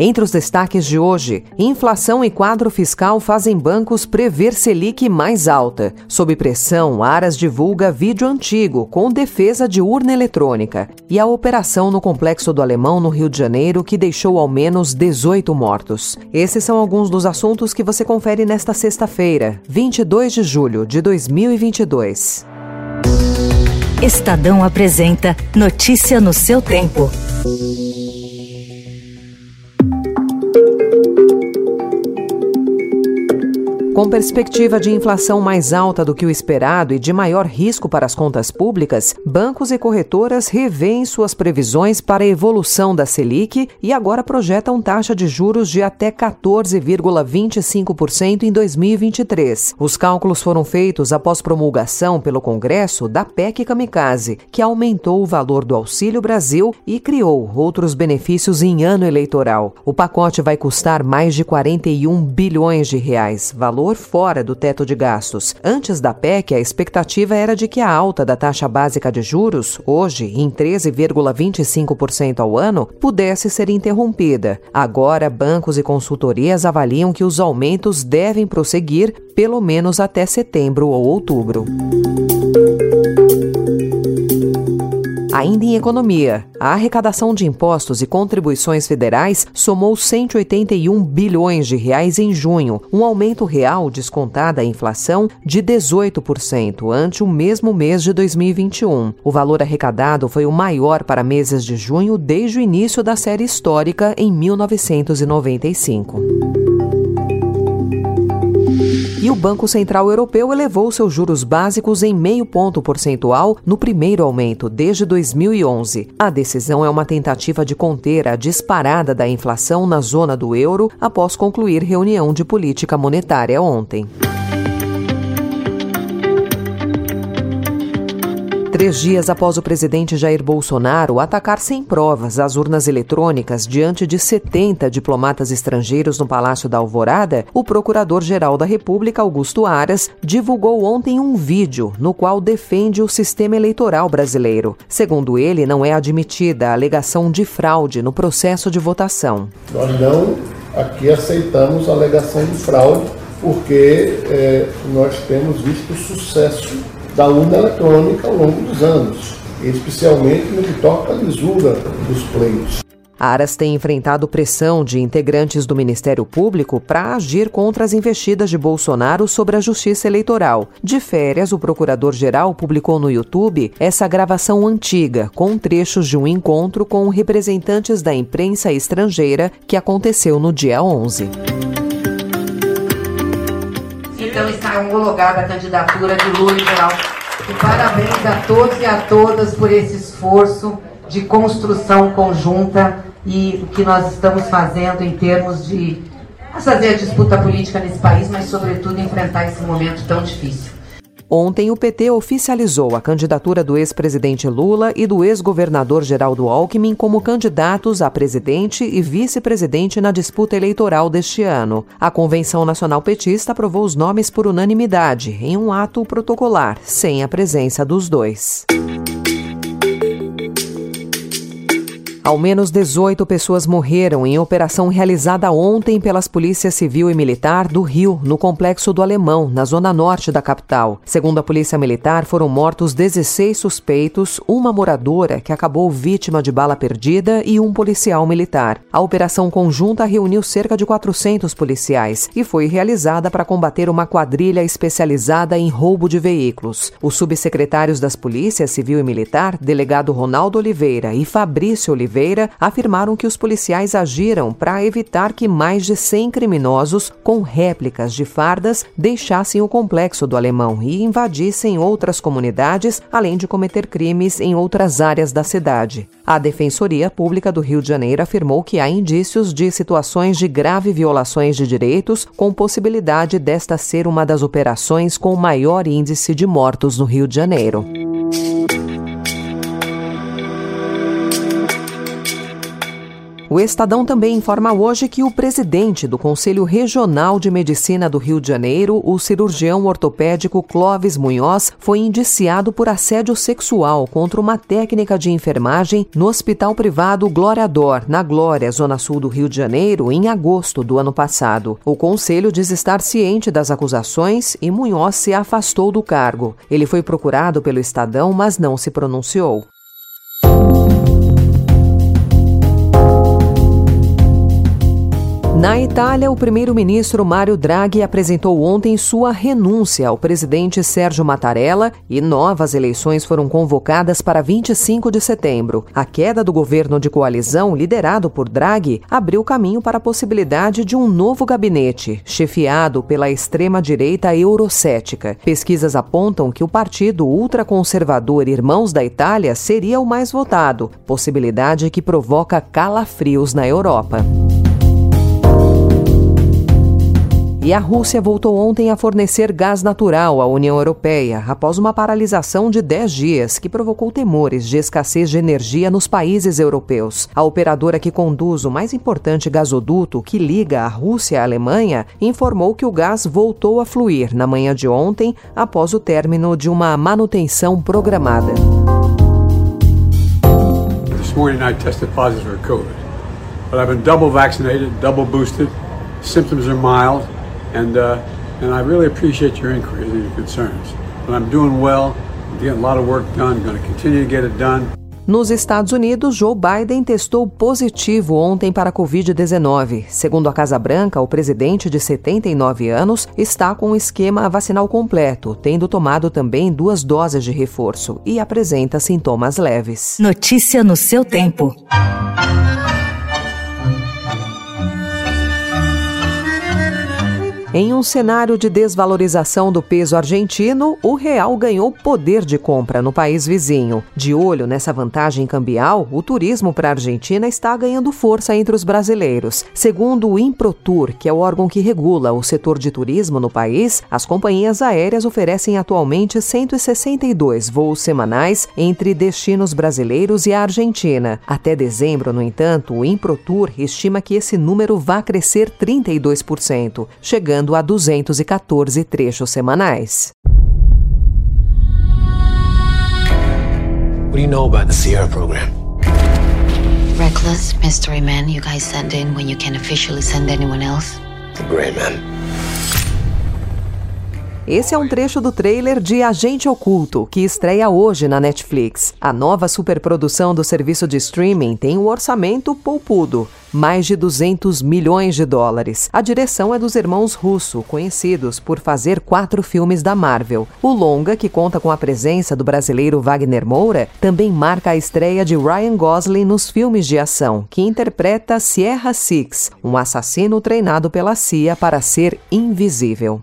Entre os destaques de hoje, inflação e quadro fiscal fazem bancos prever Selic mais alta. Sob pressão, Aras divulga vídeo antigo com defesa de urna eletrônica. E a operação no Complexo do Alemão, no Rio de Janeiro, que deixou ao menos 18 mortos. Esses são alguns dos assuntos que você confere nesta sexta-feira, 22 de julho de 2022. Estadão apresenta Notícia no seu tempo. Com perspectiva de inflação mais alta do que o esperado e de maior risco para as contas públicas, bancos e corretoras revêem suas previsões para a evolução da Selic e agora projetam taxa de juros de até 14,25% em 2023. Os cálculos foram feitos após promulgação pelo Congresso da PEC Kamikaze, que aumentou o valor do Auxílio Brasil e criou outros benefícios em ano eleitoral. O pacote vai custar mais de 41 bilhões de reais, valor valor fora do teto de gastos. Antes da PEC, a expectativa era de que a alta da taxa básica de juros, hoje em 13,25% ao ano, pudesse ser interrompida. Agora, bancos e consultorias avaliam que os aumentos devem prosseguir pelo menos até setembro ou outubro. Ainda em economia, a arrecadação de impostos e contribuições federais somou 181 bilhões de reais em junho, um aumento real descontada a inflação de 18% ante o mesmo mês de 2021. O valor arrecadado foi o maior para meses de junho desde o início da série histórica em 1995. E o Banco Central Europeu elevou seus juros básicos em meio ponto percentual no primeiro aumento desde 2011. A decisão é uma tentativa de conter a disparada da inflação na zona do euro após concluir reunião de política monetária ontem. Três dias após o presidente Jair Bolsonaro atacar sem provas as urnas eletrônicas diante de 70 diplomatas estrangeiros no Palácio da Alvorada, o procurador-geral da República, Augusto Aras, divulgou ontem um vídeo no qual defende o sistema eleitoral brasileiro. Segundo ele, não é admitida a alegação de fraude no processo de votação. Nós não aqui aceitamos a alegação de fraude porque é, nós temos visto sucesso da urna eletrônica ao longo dos anos, especialmente no que toca à lisura dos pleitos. Aras tem enfrentado pressão de integrantes do Ministério Público para agir contra as investidas de Bolsonaro sobre a justiça eleitoral. De férias, o procurador-geral publicou no YouTube essa gravação antiga, com trechos de um encontro com representantes da imprensa estrangeira que aconteceu no dia 11. Então está homologada a candidatura de Lula Geral. E parabéns a todos e a todas por esse esforço de construção conjunta e o que nós estamos fazendo em termos de fazer a disputa política nesse país, mas sobretudo enfrentar esse momento tão difícil. Ontem, o PT oficializou a candidatura do ex-presidente Lula e do ex-governador Geraldo Alckmin como candidatos a presidente e vice-presidente na disputa eleitoral deste ano. A Convenção Nacional Petista aprovou os nomes por unanimidade, em um ato protocolar, sem a presença dos dois. Ao menos 18 pessoas morreram em operação realizada ontem pelas polícias civil e militar do Rio, no complexo do Alemão, na zona norte da capital. Segundo a polícia militar, foram mortos 16 suspeitos, uma moradora que acabou vítima de bala perdida e um policial militar. A operação conjunta reuniu cerca de 400 policiais e foi realizada para combater uma quadrilha especializada em roubo de veículos. Os subsecretários das polícias civil e militar, delegado Ronaldo Oliveira e Fabrício Oliveira, Oliveira afirmaram que os policiais agiram para evitar que mais de 100 criminosos com réplicas de fardas deixassem o complexo do Alemão e invadissem outras comunidades, além de cometer crimes em outras áreas da cidade. A Defensoria Pública do Rio de Janeiro afirmou que há indícios de situações de grave violações de direitos, com possibilidade desta ser uma das operações com maior índice de mortos no Rio de Janeiro. O Estadão também informa hoje que o presidente do Conselho Regional de Medicina do Rio de Janeiro, o cirurgião ortopédico Clóvis Munhoz, foi indiciado por assédio sexual contra uma técnica de enfermagem no hospital privado Glória Dor, na Glória, zona sul do Rio de Janeiro, em agosto do ano passado. O conselho diz estar ciente das acusações e Munhoz se afastou do cargo. Ele foi procurado pelo Estadão, mas não se pronunciou. Na Itália, o primeiro-ministro Mário Draghi apresentou ontem sua renúncia ao presidente Sérgio Mattarella e novas eleições foram convocadas para 25 de setembro. A queda do governo de coalizão, liderado por Draghi, abriu caminho para a possibilidade de um novo gabinete, chefiado pela extrema-direita eurocética. Pesquisas apontam que o partido ultraconservador Irmãos da Itália seria o mais votado, possibilidade que provoca calafrios na Europa. E a Rússia voltou ontem a fornecer gás natural à União Europeia, após uma paralisação de 10 dias que provocou temores de escassez de energia nos países europeus. A operadora que conduz o mais importante gasoduto que liga a Rússia à Alemanha informou que o gás voltou a fluir na manhã de ontem, após o término de uma manutenção programada. This morning I tested positive for COVID, but I've been double vaccinated, double boosted. Symptoms are mild. And uh, and I really appreciate your inquiries and your concerns. But I'm doing well. I'm getting a lot of work done. I'm going to continue to get it done. Nos Estados Unidos, Joe Biden testou positivo ontem para a Covid-19. Segundo a Casa Branca, o presidente de 79 anos está com o esquema vacinal completo, tendo tomado também duas doses de reforço e apresenta sintomas leves. Notícia no seu tempo. Em um cenário de desvalorização do peso argentino, o real ganhou poder de compra no país vizinho. De olho nessa vantagem cambial, o turismo para a Argentina está ganhando força entre os brasileiros. Segundo o Improtur, que é o órgão que regula o setor de turismo no país, as companhias aéreas oferecem atualmente 162 voos semanais entre destinos brasileiros e a Argentina. Até dezembro, no entanto, o Improtur estima que esse número vá crescer 32%, chegando chegando a 214 trechos semanais. What do you know about the Sierra program? Reckless mystery men you guys send in when you can't officially send anyone else. The Gray Men. Esse é um trecho do trailer de Agente Oculto, que estreia hoje na Netflix. A nova superprodução do serviço de streaming tem um orçamento poupudo, mais de 200 milhões de dólares. A direção é dos irmãos Russo, conhecidos por fazer quatro filmes da Marvel. O longa, que conta com a presença do brasileiro Wagner Moura, também marca a estreia de Ryan Gosling nos filmes de ação, que interpreta Sierra Six, um assassino treinado pela CIA para ser invisível.